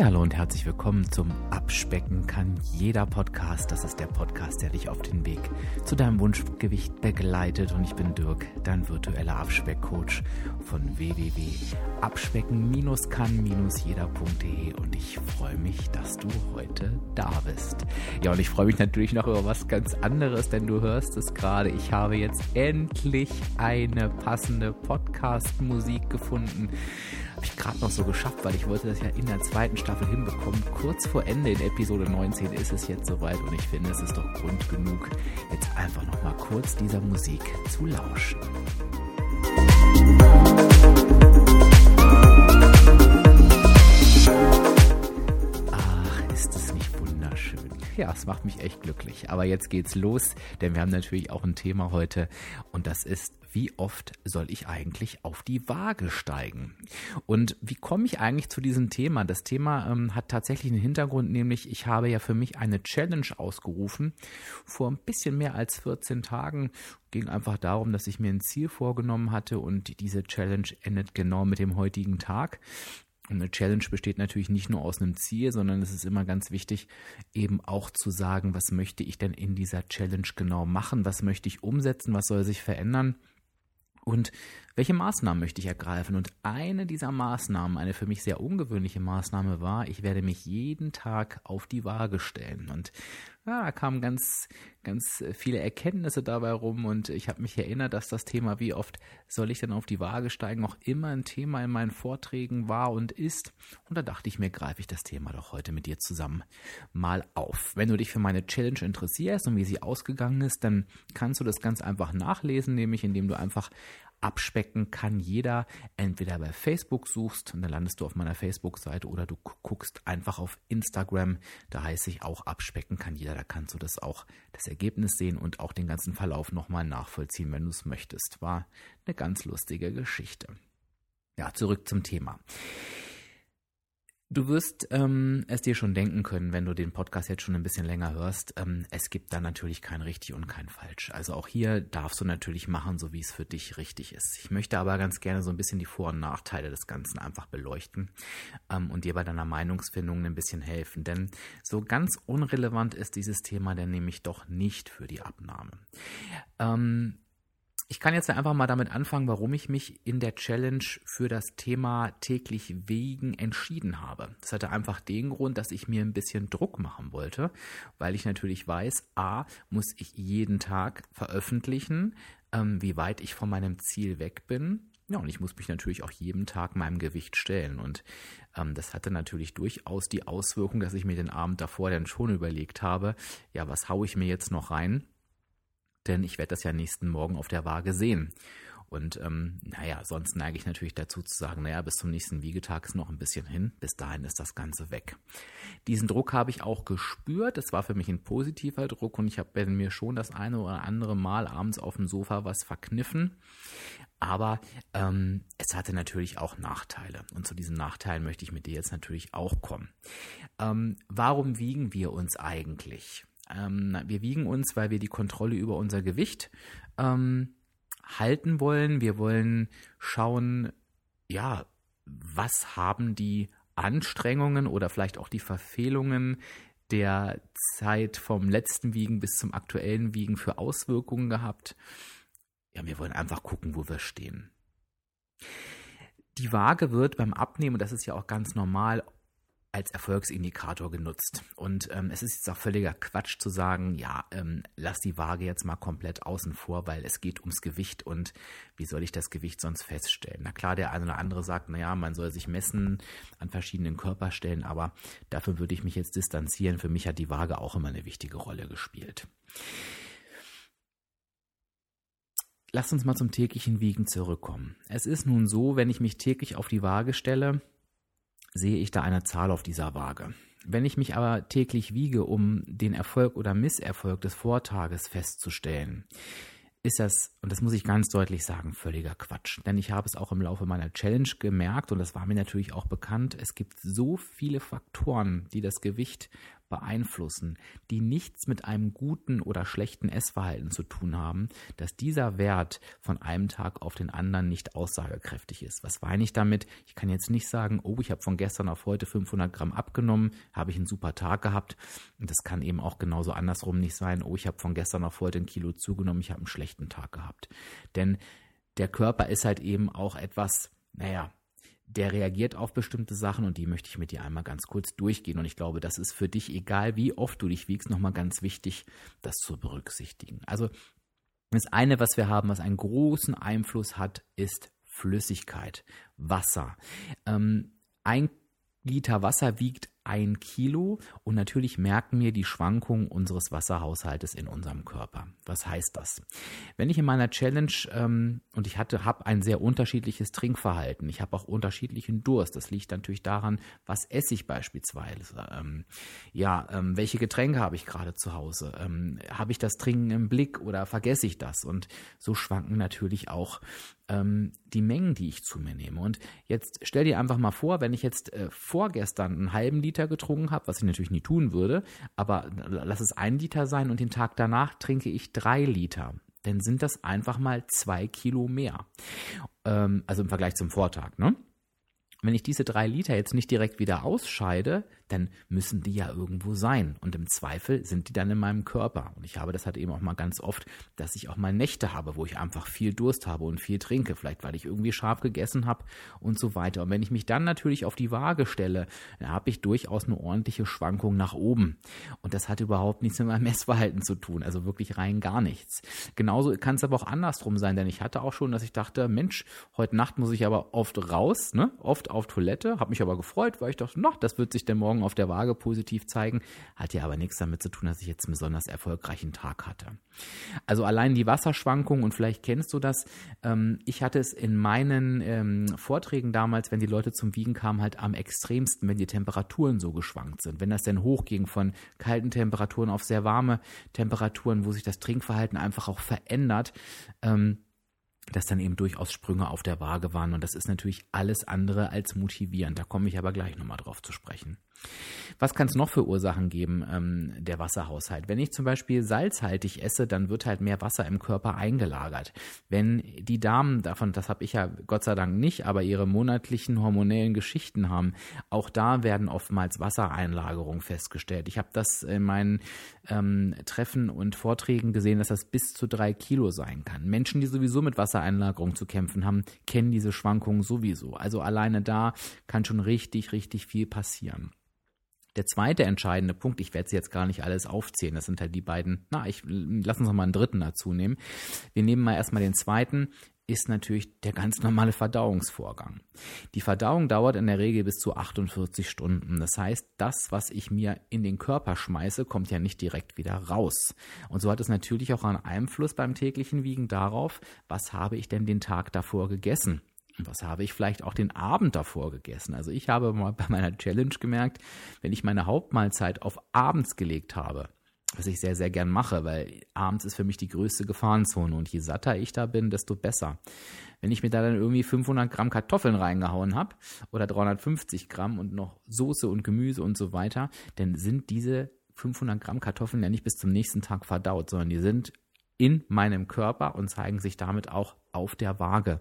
Ja, hallo und herzlich willkommen zum Abspecken kann jeder Podcast. Das ist der Podcast, der dich auf den Weg zu deinem Wunschgewicht begleitet. Und ich bin Dirk, dein virtueller Abspeckcoach von www.abspecken-kann-jeder.de. Und ich freue mich, dass du heute da bist. Ja, und ich freue mich natürlich noch über was ganz anderes, denn du hörst es gerade. Ich habe jetzt endlich eine passende Podcast-Musik gefunden habe ich gerade noch so geschafft, weil ich wollte das ja in der zweiten Staffel hinbekommen. Kurz vor Ende in Episode 19 ist es jetzt soweit und ich finde, es ist doch Grund genug, jetzt einfach noch mal kurz dieser Musik zu lauschen. Ach, ist es nicht wunderschön. Ja, es macht mich echt glücklich. Aber jetzt geht's los, denn wir haben natürlich auch ein Thema heute und das ist wie oft soll ich eigentlich auf die Waage steigen? Und wie komme ich eigentlich zu diesem Thema? Das Thema ähm, hat tatsächlich einen Hintergrund, nämlich ich habe ja für mich eine Challenge ausgerufen. Vor ein bisschen mehr als 14 Tagen ging einfach darum, dass ich mir ein Ziel vorgenommen hatte und diese Challenge endet genau mit dem heutigen Tag. Eine Challenge besteht natürlich nicht nur aus einem Ziel, sondern es ist immer ganz wichtig, eben auch zu sagen, was möchte ich denn in dieser Challenge genau machen, was möchte ich umsetzen, was soll sich verändern und welche Maßnahmen möchte ich ergreifen? Und eine dieser Maßnahmen, eine für mich sehr ungewöhnliche Maßnahme war, ich werde mich jeden Tag auf die Waage stellen. Und ja, da kamen ganz, ganz viele Erkenntnisse dabei rum und ich habe mich erinnert, dass das Thema, wie oft soll ich denn auf die Waage steigen, auch immer ein Thema in meinen Vorträgen war und ist. Und da dachte ich mir, greife ich das Thema doch heute mit dir zusammen mal auf. Wenn du dich für meine Challenge interessierst und wie sie ausgegangen ist, dann kannst du das ganz einfach nachlesen, nämlich indem du einfach abspecken kann jeder entweder bei Facebook suchst und dann landest du auf meiner Facebook-Seite oder du guckst einfach auf Instagram. Da heiße ich auch abspecken kann jeder. Da kannst du das auch das Ergebnis sehen und auch den ganzen Verlauf nochmal nachvollziehen, wenn du es möchtest. War eine ganz lustige Geschichte. Ja, zurück zum Thema. Du wirst ähm, es dir schon denken können, wenn du den Podcast jetzt schon ein bisschen länger hörst. Ähm, es gibt da natürlich kein richtig und kein falsch. Also auch hier darfst du natürlich machen, so wie es für dich richtig ist. Ich möchte aber ganz gerne so ein bisschen die Vor- und Nachteile des Ganzen einfach beleuchten ähm, und dir bei deiner Meinungsfindung ein bisschen helfen. Denn so ganz unrelevant ist dieses Thema denn nämlich doch nicht für die Abnahme. Ähm, ich kann jetzt einfach mal damit anfangen, warum ich mich in der Challenge für das Thema täglich Wegen entschieden habe. Das hatte einfach den Grund, dass ich mir ein bisschen Druck machen wollte, weil ich natürlich weiß, a, muss ich jeden Tag veröffentlichen, ähm, wie weit ich von meinem Ziel weg bin. Ja, und ich muss mich natürlich auch jeden Tag meinem Gewicht stellen. Und ähm, das hatte natürlich durchaus die Auswirkung, dass ich mir den Abend davor dann schon überlegt habe, ja, was haue ich mir jetzt noch rein? Denn ich werde das ja nächsten Morgen auf der Waage sehen. Und ähm, naja, sonst neige ich natürlich dazu zu sagen, naja, bis zum nächsten Wiegetag ist noch ein bisschen hin, bis dahin ist das Ganze weg. Diesen Druck habe ich auch gespürt, es war für mich ein positiver Druck und ich habe mir schon das eine oder andere Mal abends auf dem Sofa was verkniffen. Aber ähm, es hatte natürlich auch Nachteile. Und zu diesen Nachteilen möchte ich mit dir jetzt natürlich auch kommen. Ähm, warum wiegen wir uns eigentlich? Ähm, wir wiegen uns, weil wir die Kontrolle über unser Gewicht ähm, halten wollen. Wir wollen schauen, ja, was haben die Anstrengungen oder vielleicht auch die Verfehlungen der Zeit vom letzten Wiegen bis zum aktuellen Wiegen für Auswirkungen gehabt. Ja, wir wollen einfach gucken, wo wir stehen. Die Waage wird beim Abnehmen, das ist ja auch ganz normal, als Erfolgsindikator genutzt. Und ähm, es ist jetzt auch völliger Quatsch zu sagen, ja, ähm, lass die Waage jetzt mal komplett außen vor, weil es geht ums Gewicht und wie soll ich das Gewicht sonst feststellen? Na klar, der eine oder andere sagt, naja, man soll sich messen an verschiedenen Körperstellen, aber dafür würde ich mich jetzt distanzieren. Für mich hat die Waage auch immer eine wichtige Rolle gespielt. Lass uns mal zum täglichen Wiegen zurückkommen. Es ist nun so, wenn ich mich täglich auf die Waage stelle, sehe ich da eine Zahl auf dieser Waage. Wenn ich mich aber täglich wiege, um den Erfolg oder Misserfolg des Vortages festzustellen, ist das, und das muss ich ganz deutlich sagen, völliger Quatsch. Denn ich habe es auch im Laufe meiner Challenge gemerkt und das war mir natürlich auch bekannt. Es gibt so viele Faktoren, die das Gewicht beeinflussen, die nichts mit einem guten oder schlechten Essverhalten zu tun haben, dass dieser Wert von einem Tag auf den anderen nicht aussagekräftig ist. Was meine ich damit? Ich kann jetzt nicht sagen, oh, ich habe von gestern auf heute 500 Gramm abgenommen, habe ich einen super Tag gehabt. Das kann eben auch genauso andersrum nicht sein, oh, ich habe von gestern auf heute ein Kilo zugenommen, ich habe einen schlechten Tag gehabt. Denn der Körper ist halt eben auch etwas, naja, der reagiert auf bestimmte Sachen und die möchte ich mit dir einmal ganz kurz durchgehen. Und ich glaube, das ist für dich, egal wie oft du dich wiegst, nochmal ganz wichtig, das zu berücksichtigen. Also das eine, was wir haben, was einen großen Einfluss hat, ist Flüssigkeit, Wasser. Ähm, ein Liter Wasser wiegt ein Kilo und natürlich merken wir die Schwankungen unseres Wasserhaushaltes in unserem Körper. Was heißt das? Wenn ich in meiner Challenge ähm, und ich hatte, habe ein sehr unterschiedliches Trinkverhalten, ich habe auch unterschiedlichen Durst. Das liegt natürlich daran, was esse ich beispielsweise. Ähm, ja, ähm, welche Getränke habe ich gerade zu Hause? Ähm, habe ich das Trinken im Blick oder vergesse ich das? Und so schwanken natürlich auch ähm, die Mengen, die ich zu mir nehme. Und jetzt stell dir einfach mal vor, wenn ich jetzt äh, vorgestern einen halben Liter Liter getrunken habe, was ich natürlich nie tun würde, aber lass es ein Liter sein und den Tag danach trinke ich drei Liter. Dann sind das einfach mal zwei Kilo mehr. Ähm, also im Vergleich zum Vortag, ne? Wenn ich diese drei Liter jetzt nicht direkt wieder ausscheide, dann müssen die ja irgendwo sein. Und im Zweifel sind die dann in meinem Körper. Und ich habe das halt eben auch mal ganz oft, dass ich auch mal Nächte habe, wo ich einfach viel Durst habe und viel trinke. Vielleicht, weil ich irgendwie scharf gegessen habe und so weiter. Und wenn ich mich dann natürlich auf die Waage stelle, dann habe ich durchaus eine ordentliche Schwankung nach oben. Und das hat überhaupt nichts mit meinem Messverhalten zu tun. Also wirklich rein gar nichts. Genauso kann es aber auch andersrum sein, denn ich hatte auch schon, dass ich dachte, Mensch, heute Nacht muss ich aber oft raus, ne? oft auf Toilette. Habe mich aber gefreut, weil ich dachte, na, das wird sich denn morgen Morgen auf der Waage positiv zeigen, hat ja aber nichts damit zu tun, dass ich jetzt einen besonders erfolgreichen Tag hatte. Also allein die Wasserschwankungen und vielleicht kennst du das. Ähm, ich hatte es in meinen ähm, Vorträgen damals, wenn die Leute zum Wiegen kamen, halt am extremsten, wenn die Temperaturen so geschwankt sind. Wenn das denn hochging von kalten Temperaturen auf sehr warme Temperaturen, wo sich das Trinkverhalten einfach auch verändert. Ähm, dass dann eben durchaus Sprünge auf der Waage waren. Und das ist natürlich alles andere als motivierend. Da komme ich aber gleich nochmal drauf zu sprechen. Was kann es noch für Ursachen geben, ähm, der Wasserhaushalt? Wenn ich zum Beispiel salzhaltig esse, dann wird halt mehr Wasser im Körper eingelagert. Wenn die Damen davon, das habe ich ja Gott sei Dank nicht, aber ihre monatlichen hormonellen Geschichten haben, auch da werden oftmals Wassereinlagerungen festgestellt. Ich habe das in meinen ähm, Treffen und Vorträgen gesehen, dass das bis zu drei Kilo sein kann. Menschen, die sowieso mit Wassereinlagerung zu kämpfen haben, kennen diese Schwankungen sowieso. Also alleine da kann schon richtig, richtig viel passieren. Der zweite entscheidende Punkt, ich werde sie jetzt gar nicht alles aufzählen, das sind halt die beiden, na, ich lass uns noch mal einen dritten dazu nehmen. Wir nehmen mal erstmal den zweiten, ist natürlich der ganz normale Verdauungsvorgang. Die Verdauung dauert in der Regel bis zu 48 Stunden. Das heißt, das, was ich mir in den Körper schmeiße, kommt ja nicht direkt wieder raus. Und so hat es natürlich auch einen Einfluss beim täglichen Wiegen darauf, was habe ich denn den Tag davor gegessen. Was habe ich vielleicht auch den Abend davor gegessen? Also ich habe mal bei meiner Challenge gemerkt, wenn ich meine Hauptmahlzeit auf abends gelegt habe, was ich sehr, sehr gern mache, weil abends ist für mich die größte Gefahrenzone und je satter ich da bin, desto besser. Wenn ich mir da dann irgendwie 500 Gramm Kartoffeln reingehauen habe oder 350 Gramm und noch Soße und Gemüse und so weiter, dann sind diese 500 Gramm Kartoffeln ja nicht bis zum nächsten Tag verdaut, sondern die sind in meinem Körper und zeigen sich damit auch auf der Waage.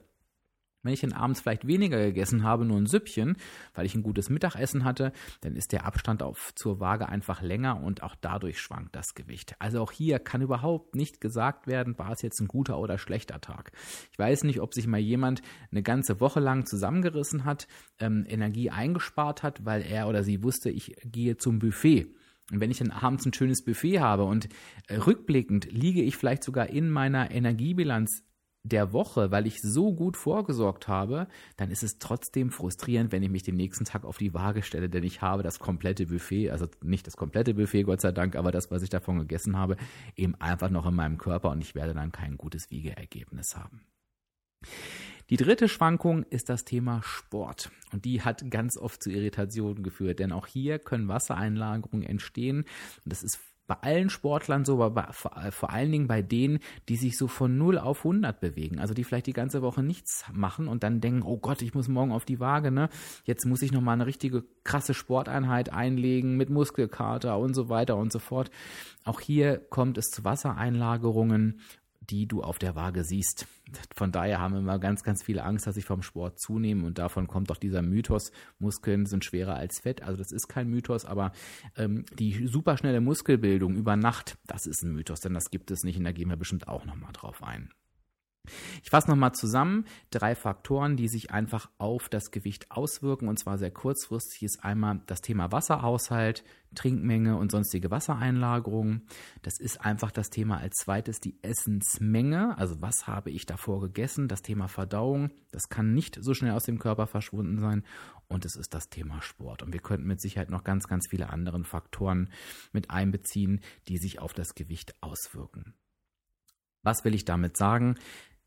Wenn ich dann abends vielleicht weniger gegessen habe, nur ein Süppchen, weil ich ein gutes Mittagessen hatte, dann ist der Abstand auf, zur Waage einfach länger und auch dadurch schwankt das Gewicht. Also auch hier kann überhaupt nicht gesagt werden, war es jetzt ein guter oder schlechter Tag. Ich weiß nicht, ob sich mal jemand eine ganze Woche lang zusammengerissen hat, ähm, Energie eingespart hat, weil er oder sie wusste, ich gehe zum Buffet. Und wenn ich dann abends ein schönes Buffet habe und äh, rückblickend liege ich vielleicht sogar in meiner Energiebilanz der Woche, weil ich so gut vorgesorgt habe, dann ist es trotzdem frustrierend, wenn ich mich den nächsten Tag auf die Waage stelle, denn ich habe das komplette Buffet, also nicht das komplette Buffet, Gott sei Dank, aber das, was ich davon gegessen habe, eben einfach noch in meinem Körper und ich werde dann kein gutes Wiegeergebnis haben. Die dritte Schwankung ist das Thema Sport. Und die hat ganz oft zu Irritationen geführt, denn auch hier können Wassereinlagerungen entstehen. Und das ist bei allen Sportlern so, aber vor, vor, allen Dingen bei denen, die sich so von 0 auf 100 bewegen. Also die vielleicht die ganze Woche nichts machen und dann denken, oh Gott, ich muss morgen auf die Waage, ne? Jetzt muss ich nochmal eine richtige krasse Sporteinheit einlegen mit Muskelkater und so weiter und so fort. Auch hier kommt es zu Wassereinlagerungen die du auf der Waage siehst. Von daher haben wir immer ganz, ganz viele Angst, dass ich vom Sport zunehme und davon kommt auch dieser Mythos, Muskeln sind schwerer als Fett. Also das ist kein Mythos, aber ähm, die superschnelle Muskelbildung über Nacht, das ist ein Mythos, denn das gibt es nicht und da gehen wir bestimmt auch nochmal drauf ein. Ich fasse nochmal zusammen. Drei Faktoren, die sich einfach auf das Gewicht auswirken und zwar sehr kurzfristig ist einmal das Thema Wasserhaushalt, Trinkmenge und sonstige Wassereinlagerung. Das ist einfach das Thema als zweites die Essensmenge. Also was habe ich davor gegessen? Das Thema Verdauung. Das kann nicht so schnell aus dem Körper verschwunden sein. Und es ist das Thema Sport. Und wir könnten mit Sicherheit noch ganz, ganz viele andere Faktoren mit einbeziehen, die sich auf das Gewicht auswirken. Was will ich damit sagen?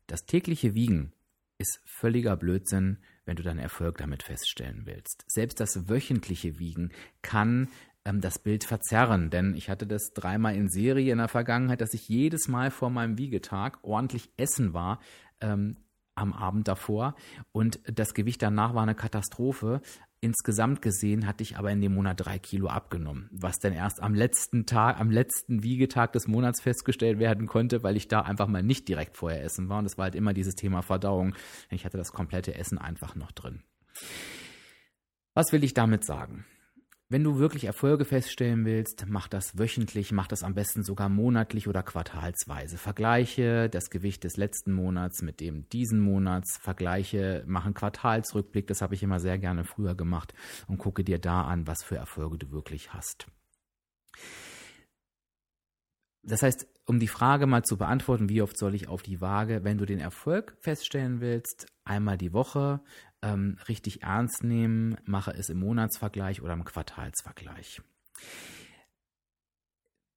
Das tägliche Wiegen ist völliger Blödsinn, wenn du deinen Erfolg damit feststellen willst. Selbst das wöchentliche Wiegen kann ähm, das Bild verzerren, denn ich hatte das dreimal in Serie in der Vergangenheit, dass ich jedes Mal vor meinem Wiegetag ordentlich essen war, ähm, am Abend davor und das Gewicht danach war eine Katastrophe. Insgesamt gesehen hatte ich aber in dem Monat drei Kilo abgenommen, was dann erst am letzten Tag, am letzten Wiegetag des Monats festgestellt werden konnte, weil ich da einfach mal nicht direkt vorher essen war. Und das war halt immer dieses Thema Verdauung. Ich hatte das komplette Essen einfach noch drin. Was will ich damit sagen? Wenn du wirklich Erfolge feststellen willst, mach das wöchentlich, mach das am besten sogar monatlich oder quartalsweise. Vergleiche das Gewicht des letzten Monats mit dem diesen Monats, vergleiche, mach einen Quartalsrückblick, das habe ich immer sehr gerne früher gemacht und gucke dir da an, was für Erfolge du wirklich hast. Das heißt, um die Frage mal zu beantworten, wie oft soll ich auf die Waage, wenn du den Erfolg feststellen willst, einmal die Woche, ähm, richtig ernst nehmen, mache es im Monatsvergleich oder im Quartalsvergleich.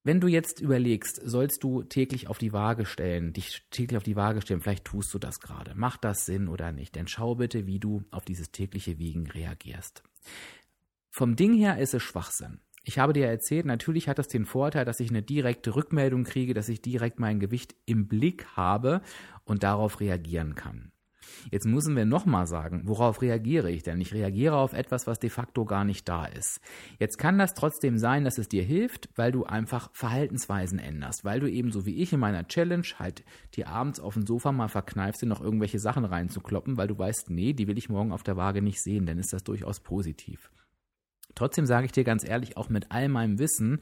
Wenn du jetzt überlegst, sollst du täglich auf die Waage stellen, dich täglich auf die Waage stellen, vielleicht tust du das gerade. Macht das Sinn oder nicht? Denn schau bitte, wie du auf dieses tägliche Wiegen reagierst. Vom Ding her ist es Schwachsinn. Ich habe dir erzählt, natürlich hat das den Vorteil, dass ich eine direkte Rückmeldung kriege, dass ich direkt mein Gewicht im Blick habe und darauf reagieren kann. Jetzt müssen wir nochmal sagen, worauf reagiere ich denn? Ich reagiere auf etwas, was de facto gar nicht da ist. Jetzt kann das trotzdem sein, dass es dir hilft, weil du einfach Verhaltensweisen änderst, weil du eben so wie ich in meiner Challenge halt dir abends auf dem Sofa mal verkneifst, dir noch irgendwelche Sachen reinzukloppen, weil du weißt, nee, die will ich morgen auf der Waage nicht sehen, dann ist das durchaus positiv. Trotzdem sage ich dir ganz ehrlich, auch mit all meinem Wissen,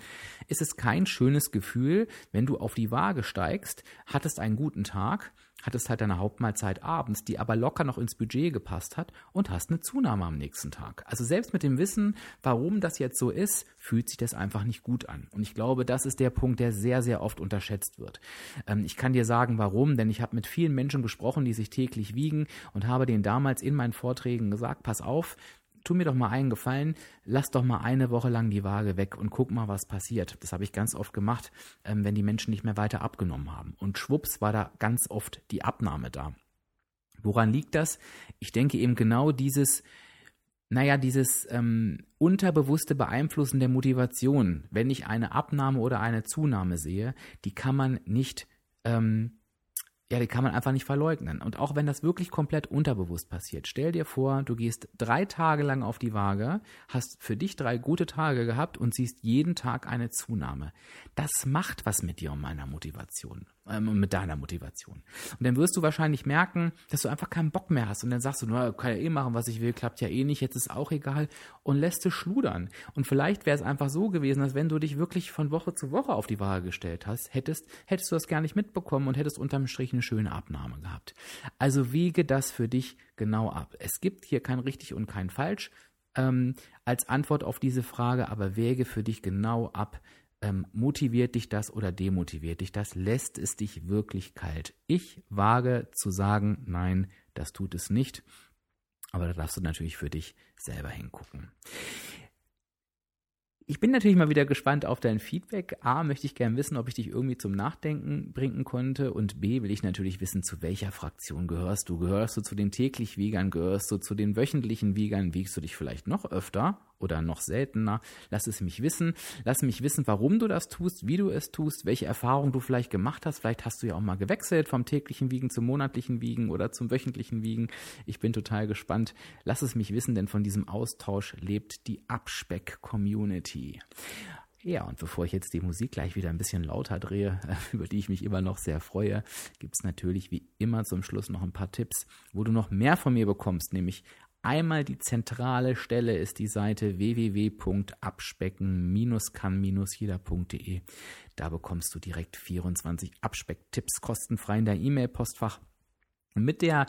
ist es kein schönes Gefühl, wenn du auf die Waage steigst, hattest einen guten Tag, hattest halt deine Hauptmahlzeit abends, die aber locker noch ins Budget gepasst hat und hast eine Zunahme am nächsten Tag. Also selbst mit dem Wissen, warum das jetzt so ist, fühlt sich das einfach nicht gut an. Und ich glaube, das ist der Punkt, der sehr, sehr oft unterschätzt wird. Ähm, ich kann dir sagen, warum, denn ich habe mit vielen Menschen gesprochen, die sich täglich wiegen und habe denen damals in meinen Vorträgen gesagt, pass auf, tu mir doch mal einen Gefallen, lass doch mal eine Woche lang die Waage weg und guck mal, was passiert. Das habe ich ganz oft gemacht, ähm, wenn die Menschen nicht mehr weiter abgenommen haben. Und schwupps war da ganz oft die Abnahme da. Woran liegt das? Ich denke eben genau dieses, naja, dieses ähm, unterbewusste Beeinflussen der Motivation, wenn ich eine Abnahme oder eine Zunahme sehe, die kann man nicht ähm, ja, die kann man einfach nicht verleugnen. Und auch wenn das wirklich komplett unterbewusst passiert, stell dir vor, du gehst drei Tage lang auf die Waage, hast für dich drei gute Tage gehabt und siehst jeden Tag eine Zunahme. Das macht was mit dir und meiner Motivation ähm, mit deiner Motivation. Und dann wirst du wahrscheinlich merken, dass du einfach keinen Bock mehr hast. Und dann sagst du, na, kann ja eh machen, was ich will, klappt ja eh nicht, jetzt ist auch egal. Und lässt es schludern. Und vielleicht wäre es einfach so gewesen, dass wenn du dich wirklich von Woche zu Woche auf die Waage gestellt hast, hättest, hättest du das gar nicht mitbekommen und hättest unterm Strich eine schöne Abnahme gehabt. Also wiege das für dich genau ab. Es gibt hier kein richtig und kein falsch. Ähm, als Antwort auf diese Frage, aber wäge für dich genau ab, ähm, motiviert dich das oder demotiviert dich das? Lässt es dich wirklich kalt? Ich wage zu sagen, nein, das tut es nicht. Aber da darfst du natürlich für dich selber hingucken. Ich bin natürlich mal wieder gespannt auf dein Feedback. A, möchte ich gerne wissen, ob ich dich irgendwie zum Nachdenken bringen konnte. Und B, will ich natürlich wissen, zu welcher Fraktion gehörst du? Gehörst du zu den täglich Wiegern? Gehörst du zu den wöchentlichen Wiegern? Wiegst du dich vielleicht noch öfter? oder noch seltener. Lass es mich wissen. Lass mich wissen, warum du das tust, wie du es tust, welche Erfahrungen du vielleicht gemacht hast. Vielleicht hast du ja auch mal gewechselt vom täglichen Wiegen zum monatlichen Wiegen oder zum wöchentlichen Wiegen. Ich bin total gespannt. Lass es mich wissen, denn von diesem Austausch lebt die Abspeck-Community. Ja, und bevor ich jetzt die Musik gleich wieder ein bisschen lauter drehe, über die ich mich immer noch sehr freue, gibt es natürlich wie immer zum Schluss noch ein paar Tipps, wo du noch mehr von mir bekommst, nämlich Einmal die zentrale Stelle ist die Seite www.abspecken-kann-jeder.de. Da bekommst du direkt 24 Abspecktipps kostenfrei in der E-Mail-Postfach. Mit der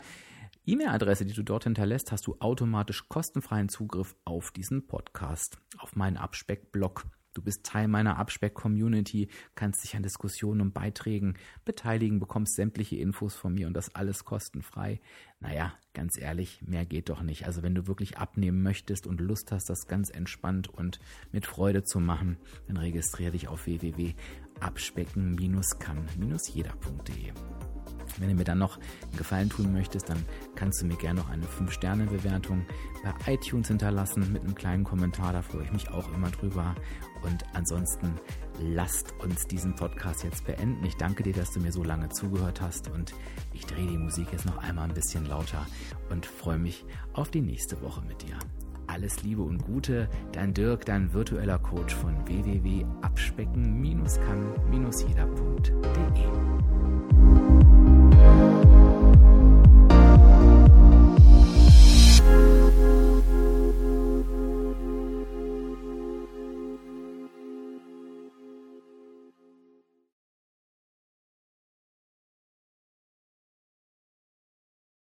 E-Mail-Adresse, die du dort hinterlässt, hast du automatisch kostenfreien Zugriff auf diesen Podcast, auf meinen Abspeck-Blog. Du bist Teil meiner Abspeck-Community, kannst dich an Diskussionen und Beiträgen beteiligen, bekommst sämtliche Infos von mir und das alles kostenfrei. Naja, ganz ehrlich, mehr geht doch nicht. Also wenn du wirklich abnehmen möchtest und Lust hast, das ganz entspannt und mit Freude zu machen, dann registriere dich auf www.abspecken-kann-jeder.de. Wenn du mir dann noch einen Gefallen tun möchtest, dann kannst du mir gerne noch eine 5-Sterne-Bewertung bei iTunes hinterlassen mit einem kleinen Kommentar. Da freue ich mich auch immer drüber. Und ansonsten lasst uns diesen Podcast jetzt beenden. Ich danke dir, dass du mir so lange zugehört hast und ich drehe die Musik jetzt noch einmal ein bisschen lauter und freue mich auf die nächste Woche mit dir. Alles Liebe und Gute, dein Dirk, dein virtueller Coach von www.abspecken-kann-jeder.de. thank you